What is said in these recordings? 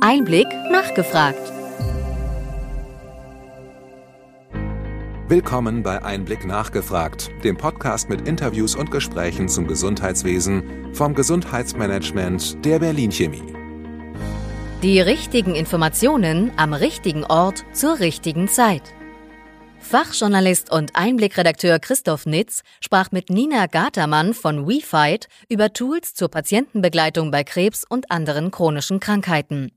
Einblick nachgefragt. Willkommen bei Einblick nachgefragt, dem Podcast mit Interviews und Gesprächen zum Gesundheitswesen vom Gesundheitsmanagement der Berlin Chemie. Die richtigen Informationen am richtigen Ort zur richtigen Zeit. Fachjournalist und Einblickredakteur Christoph Nitz sprach mit Nina Gatermann von WeFight über Tools zur Patientenbegleitung bei Krebs und anderen chronischen Krankheiten.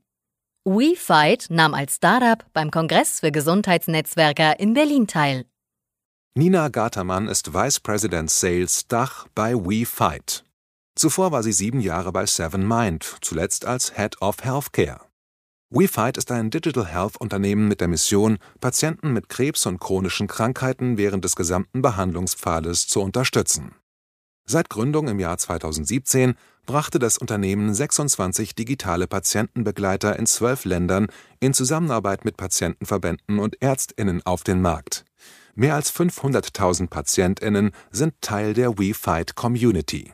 WeFight nahm als Startup beim Kongress für Gesundheitsnetzwerker in Berlin teil. Nina Gatermann ist Vice President Sales Dach bei WeFight. Zuvor war sie sieben Jahre bei Seven Mind, zuletzt als Head of Healthcare. WeFight ist ein Digital Health Unternehmen mit der Mission, Patienten mit Krebs und chronischen Krankheiten während des gesamten Behandlungspfades zu unterstützen. Seit Gründung im Jahr 2017 brachte das Unternehmen 26 digitale Patientenbegleiter in zwölf Ländern in Zusammenarbeit mit Patientenverbänden und Ärztinnen auf den Markt. Mehr als 500.000 Patientinnen sind Teil der WeFight Community.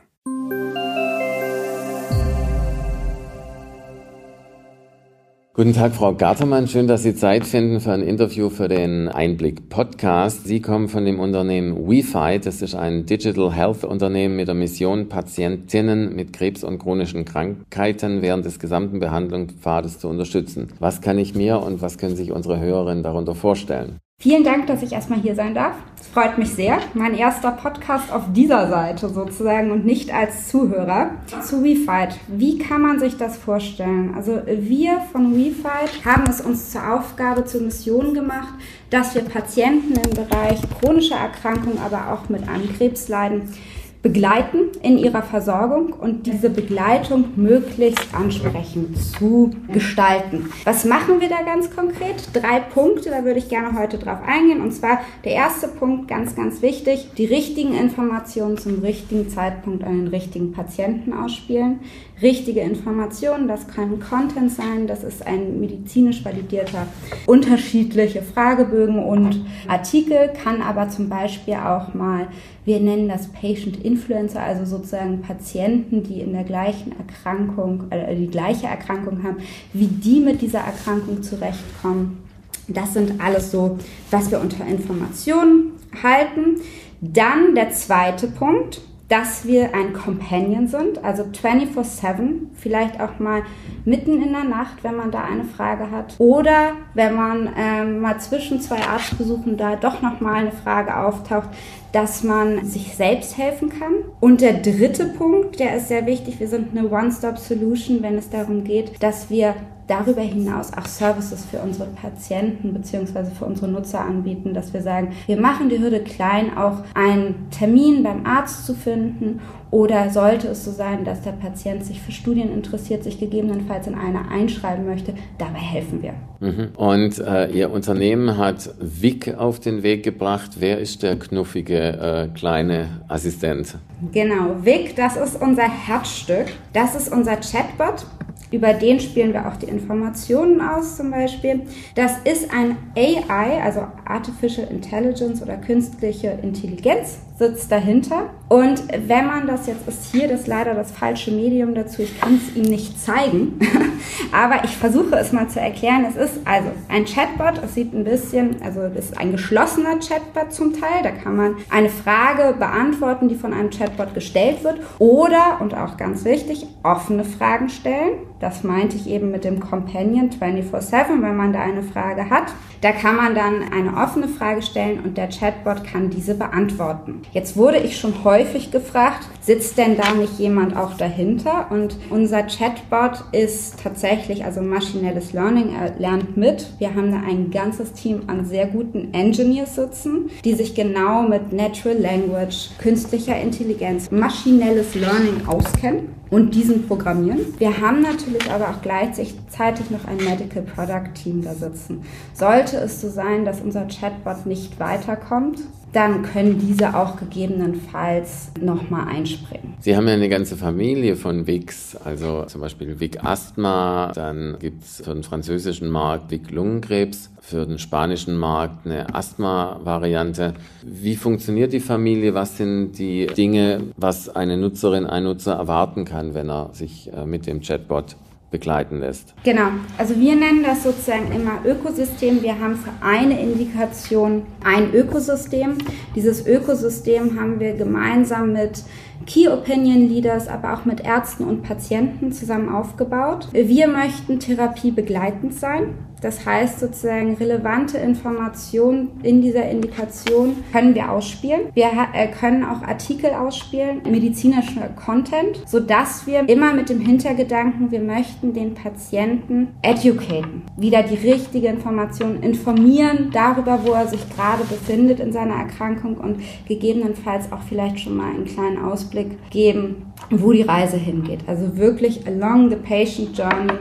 Guten Tag, Frau Gartermann. Schön, dass Sie Zeit finden für ein Interview für den Einblick Podcast. Sie kommen von dem Unternehmen WeFight. Das ist ein Digital Health Unternehmen mit der Mission, Patientinnen mit Krebs und chronischen Krankheiten während des gesamten Behandlungspfades zu unterstützen. Was kann ich mir und was können sich unsere Hörerinnen darunter vorstellen? Vielen Dank, dass ich erstmal hier sein darf. Es freut mich sehr. Mein erster Podcast auf dieser Seite sozusagen und nicht als Zuhörer. Zu WeFight. Wie kann man sich das vorstellen? Also wir von WeFight haben es uns zur Aufgabe, zur Mission gemacht, dass wir Patienten im Bereich chronischer Erkrankung, aber auch mit einem Krebsleiden begleiten in ihrer Versorgung und diese Begleitung möglichst ansprechend zu gestalten. Was machen wir da ganz konkret? Drei Punkte, da würde ich gerne heute drauf eingehen. Und zwar der erste Punkt, ganz, ganz wichtig, die richtigen Informationen zum richtigen Zeitpunkt an den richtigen Patienten ausspielen. Richtige Informationen, das kann Content sein, das ist ein medizinisch validierter, unterschiedliche Fragebögen und Artikel, kann aber zum Beispiel auch mal wir nennen das Patient Influencer, also sozusagen Patienten, die in der gleichen Erkrankung, äh, die gleiche Erkrankung haben, wie die mit dieser Erkrankung zurechtkommen. Das sind alles so, was wir unter Informationen halten. Dann der zweite Punkt, dass wir ein Companion sind, also 24/7, vielleicht auch mal mitten in der Nacht, wenn man da eine Frage hat, oder wenn man ähm, mal zwischen zwei Arztbesuchen da doch noch mal eine Frage auftaucht, dass man sich selbst helfen kann. Und der dritte Punkt, der ist sehr wichtig, wir sind eine One-Stop-Solution, wenn es darum geht, dass wir darüber hinaus auch Services für unsere Patienten bzw. für unsere Nutzer anbieten, dass wir sagen, wir machen die Hürde klein, auch einen Termin beim Arzt zu finden oder sollte es so sein, dass der Patient sich für Studien interessiert, sich gegebenenfalls in eine einschreiben möchte, dabei helfen wir. Mhm. Und äh, Ihr Unternehmen hat WIC auf den Weg gebracht. Wer ist der knuffige äh, kleine Assistent? Genau, WIC, das ist unser Herzstück. Das ist unser Chatbot. Über den spielen wir auch die Informationen aus zum Beispiel. Das ist ein AI, also Artificial Intelligence oder künstliche Intelligenz sitzt dahinter. Und wenn man das jetzt ist hier, das ist leider das falsche Medium dazu, ich kann es Ihnen nicht zeigen, aber ich versuche es mal zu erklären. Es ist also ein Chatbot, es sieht ein bisschen, also es ist ein geschlossener Chatbot zum Teil, da kann man eine Frage beantworten, die von einem Chatbot gestellt wird oder, und auch ganz wichtig, offene Fragen stellen. Das meinte ich eben mit dem Companion 24-7, wenn man da eine Frage hat. Da kann man dann eine offene Frage stellen und der Chatbot kann diese beantworten. Jetzt wurde ich schon häufig gefragt, sitzt denn da nicht jemand auch dahinter? Und unser Chatbot ist tatsächlich, also maschinelles Learning, er lernt mit. Wir haben da ein ganzes Team an sehr guten Engineers sitzen, die sich genau mit Natural Language, künstlicher Intelligenz, maschinelles Learning auskennen und diesen programmieren. Wir haben natürlich aber auch gleichzeitig noch ein Medical Product Team da sitzen. Sollte es so sein, dass unser Chatbot nicht weiterkommt, dann können diese auch gegebenenfalls nochmal einspringen. Sie haben ja eine ganze Familie von Wix, also zum Beispiel Vic Asthma, dann gibt es für den französischen Markt Vic Lungenkrebs, für den spanischen Markt eine Asthma-Variante. Wie funktioniert die Familie? Was sind die Dinge, was eine Nutzerin, ein Nutzer erwarten kann, wenn er sich äh, mit dem Chatbot begleiten lässt. Genau, also wir nennen das sozusagen immer Ökosystem. Wir haben für eine Indikation ein Ökosystem. Dieses Ökosystem haben wir gemeinsam mit Key Opinion Leaders, aber auch mit Ärzten und Patienten zusammen aufgebaut. Wir möchten Therapie begleitend sein. Das heißt sozusagen relevante Informationen in dieser Indikation können wir ausspielen. Wir äh, können auch Artikel ausspielen, medizinischer Content, sodass wir immer mit dem Hintergedanken, wir möchten den Patienten educaten, wieder die richtige Information informieren darüber, wo er sich gerade befindet in seiner Erkrankung und gegebenenfalls auch vielleicht schon mal einen kleinen Ausblick geben, wo die Reise hingeht. Also wirklich along the patient journey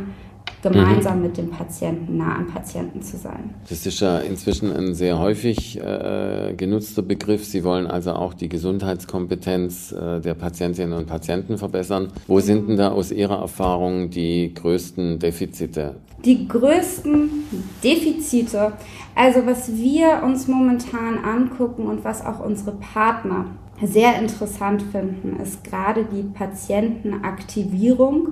gemeinsam mhm. mit dem Patienten, nah am Patienten zu sein. Das ist ja inzwischen ein sehr häufig äh, genutzter Begriff. Sie wollen also auch die Gesundheitskompetenz äh, der Patientinnen und Patienten verbessern. Wo sind denn da aus Ihrer Erfahrung die größten Defizite? Die größten Defizite, also was wir uns momentan angucken und was auch unsere Partner sehr interessant finden, ist gerade die Patientenaktivierung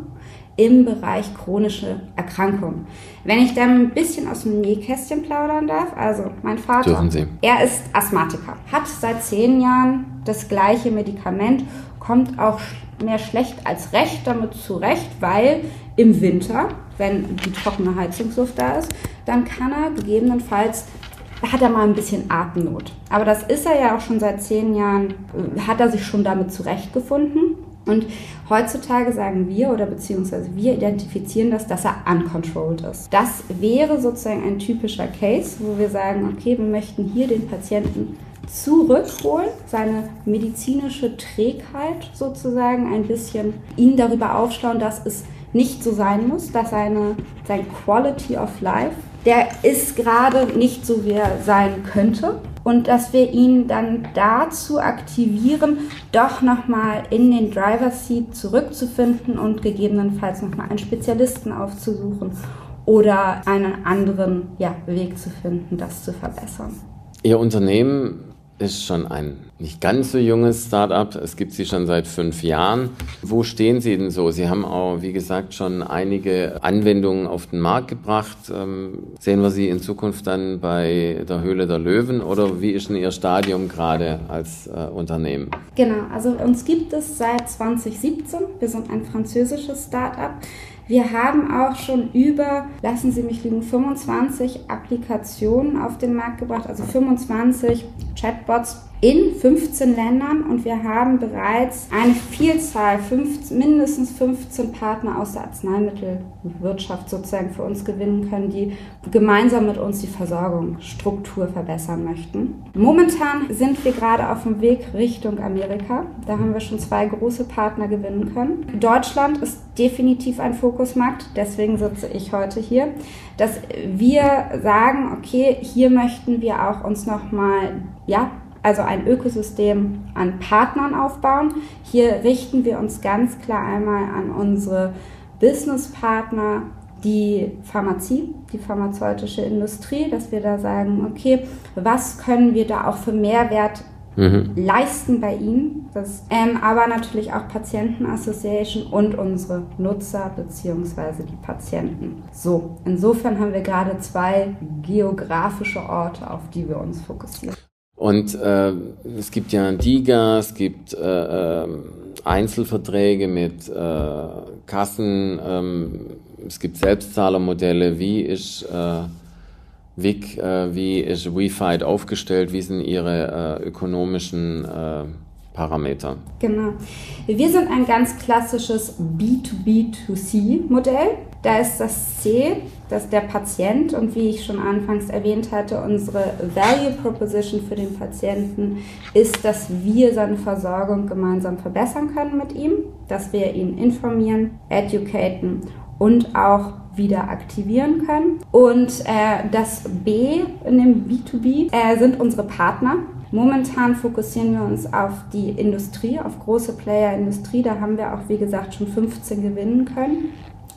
im Bereich chronische Erkrankungen. Wenn ich da ein bisschen aus dem Nähkästchen plaudern darf, also mein Vater, er ist Asthmatiker, hat seit zehn Jahren das gleiche Medikament, kommt auch mehr schlecht als recht damit zurecht, weil im Winter, wenn die trockene Heizungsluft da ist, dann kann er gegebenenfalls hat er mal ein bisschen Atemnot. Aber das ist er ja auch schon seit zehn Jahren, äh, hat er sich schon damit zurechtgefunden. Und heutzutage sagen wir oder beziehungsweise wir identifizieren das, dass er uncontrolled ist. Das wäre sozusagen ein typischer Case, wo wir sagen, okay, wir möchten hier den Patienten zurückholen, seine medizinische Trägheit sozusagen ein bisschen ihn darüber aufschlauen, dass es nicht so sein muss, dass seine, sein Quality of Life, der ist gerade nicht so, wie er sein könnte und dass wir ihn dann dazu aktivieren, doch nochmal in den Driver Seat zurückzufinden und gegebenenfalls nochmal einen Spezialisten aufzusuchen oder einen anderen ja, Weg zu finden, das zu verbessern. Ihr Unternehmen ist schon ein nicht ganz so junges Startup. Es gibt sie schon seit fünf Jahren. Wo stehen Sie denn so? Sie haben auch, wie gesagt, schon einige Anwendungen auf den Markt gebracht. Ähm, sehen wir Sie in Zukunft dann bei der Höhle der Löwen oder wie ist denn Ihr Stadium gerade als äh, Unternehmen? Genau, also uns gibt es seit 2017. Wir sind ein französisches Startup. Wir haben auch schon über, lassen Sie mich liegen, 25 Applikationen auf den Markt gebracht, also 25 Chatbots in 15 Ländern und wir haben bereits eine Vielzahl, fünf, mindestens 15 Partner aus der Arzneimittelwirtschaft sozusagen für uns gewinnen können, die gemeinsam mit uns die Versorgungsstruktur verbessern möchten. Momentan sind wir gerade auf dem Weg Richtung Amerika. Da haben wir schon zwei große Partner gewinnen können. Deutschland ist definitiv ein Fokusmarkt, deswegen sitze ich heute hier, dass wir sagen, okay, hier möchten wir auch uns nochmal, ja, also ein Ökosystem an Partnern aufbauen. Hier richten wir uns ganz klar einmal an unsere Businesspartner, die Pharmazie, die pharmazeutische Industrie, dass wir da sagen, okay, was können wir da auch für Mehrwert mhm. leisten bei ihnen, das, ähm, aber natürlich auch Patientenassociation und unsere Nutzer beziehungsweise die Patienten. So, insofern haben wir gerade zwei geografische Orte, auf die wir uns fokussieren. Und äh, es gibt ja DIGA, es gibt äh, äh, Einzelverträge mit äh, Kassen, ähm, es gibt Selbstzahlermodelle. Wie ist äh, WIC, äh, wie ist WeFight aufgestellt? Wie sind Ihre äh, ökonomischen äh, Parameter? Genau. Wir sind ein ganz klassisches B2B2C-Modell. Da ist das C, dass der Patient und wie ich schon anfangs erwähnt hatte, unsere Value Proposition für den Patienten ist, dass wir seine Versorgung gemeinsam verbessern können mit ihm, dass wir ihn informieren, educaten und auch wieder aktivieren können. Und äh, das B in dem B2B äh, sind unsere Partner. Momentan fokussieren wir uns auf die Industrie, auf große Player-Industrie. Da haben wir auch, wie gesagt, schon 15 gewinnen können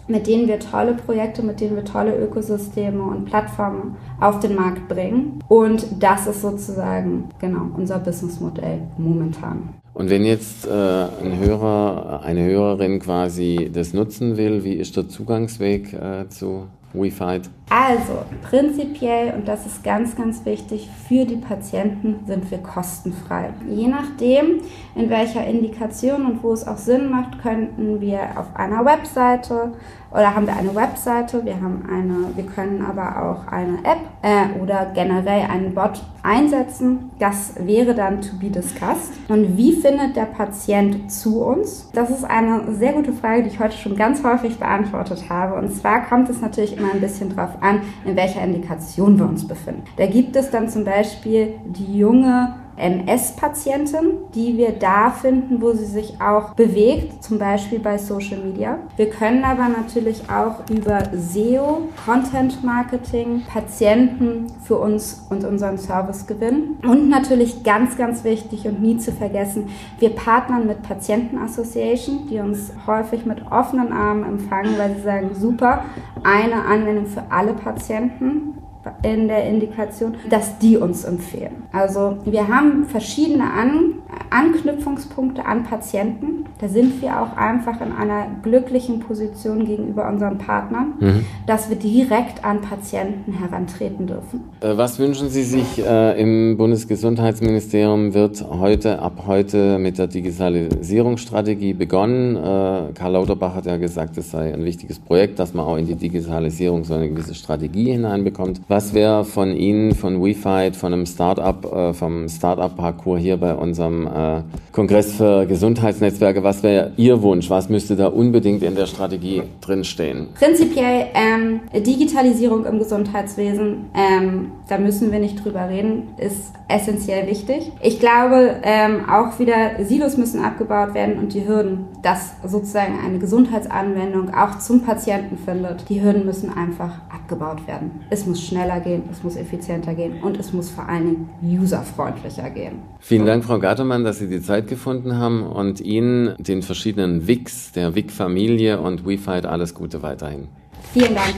mit denen wir tolle Projekte, mit denen wir tolle Ökosysteme und Plattformen auf den Markt bringen. Und das ist sozusagen genau unser Businessmodell momentan. Und wenn jetzt äh, ein Hörer, eine Hörerin quasi das nutzen will, wie ist der Zugangsweg äh, zu WeFight? Also, prinzipiell, und das ist ganz, ganz wichtig, für die Patienten sind wir kostenfrei. Je nachdem, in welcher Indikation und wo es auch Sinn macht, könnten wir auf einer Webseite oder haben wir eine Webseite, wir haben eine, wir können aber auch eine App äh, oder generell einen Bot einsetzen. Das wäre dann to be discussed. Und wie findet der Patient zu uns? Das ist eine sehr gute Frage, die ich heute schon ganz häufig beantwortet habe. Und zwar kommt es natürlich immer ein bisschen drauf an, in welcher Indikation wir uns befinden. Da gibt es dann zum Beispiel die junge MS-Patientin, die wir da finden, wo sie sich auch bewegt, zum Beispiel bei Social Media. Wir können aber natürlich auch über SEO, Content Marketing, Patienten für uns und unseren Service gewinnen. Und natürlich ganz, ganz wichtig und nie zu vergessen, wir partnern mit Patienten Association, die uns häufig mit offenen Armen empfangen, weil sie sagen, super, eine Anwendung für alle Patienten in der Indikation, dass die uns empfehlen. Also wir haben verschiedene An Anknüpfungspunkte an Patienten. Da sind wir auch einfach in einer glücklichen Position gegenüber unseren Partnern, mhm. dass wir direkt an Patienten herantreten dürfen. Äh, was wünschen Sie sich äh, im Bundesgesundheitsministerium? Wird heute, ab heute mit der Digitalisierungsstrategie begonnen? Äh, Karl Lauterbach hat ja gesagt, es sei ein wichtiges Projekt, dass man auch in die Digitalisierung so eine gewisse Strategie hineinbekommt. Was wäre von Ihnen, von WeFight, von einem Startup, äh, vom Startup-Parcours hier bei unserem äh, Kongress für Gesundheitsnetzwerke, was wäre Ihr Wunsch? Was müsste da unbedingt in der Strategie drinstehen? Prinzipiell ähm, Digitalisierung im Gesundheitswesen, ähm, da müssen wir nicht drüber reden, ist essentiell wichtig. Ich glaube, ähm, auch wieder Silos müssen abgebaut werden und die Hürden, dass sozusagen eine Gesundheitsanwendung auch zum Patienten findet, die Hürden müssen einfach abgebaut werden. Es muss schnell schneller gehen, es muss effizienter gehen und es muss vor allen Dingen userfreundlicher gehen. Vielen Dank, Frau Gattermann, dass Sie die Zeit gefunden haben und Ihnen, den verschiedenen WICs, der WIC-Familie und WeFight alles Gute weiterhin. Vielen Dank.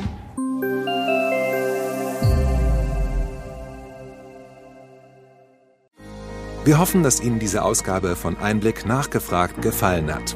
Wir hoffen, dass Ihnen diese Ausgabe von Einblick nachgefragt gefallen hat.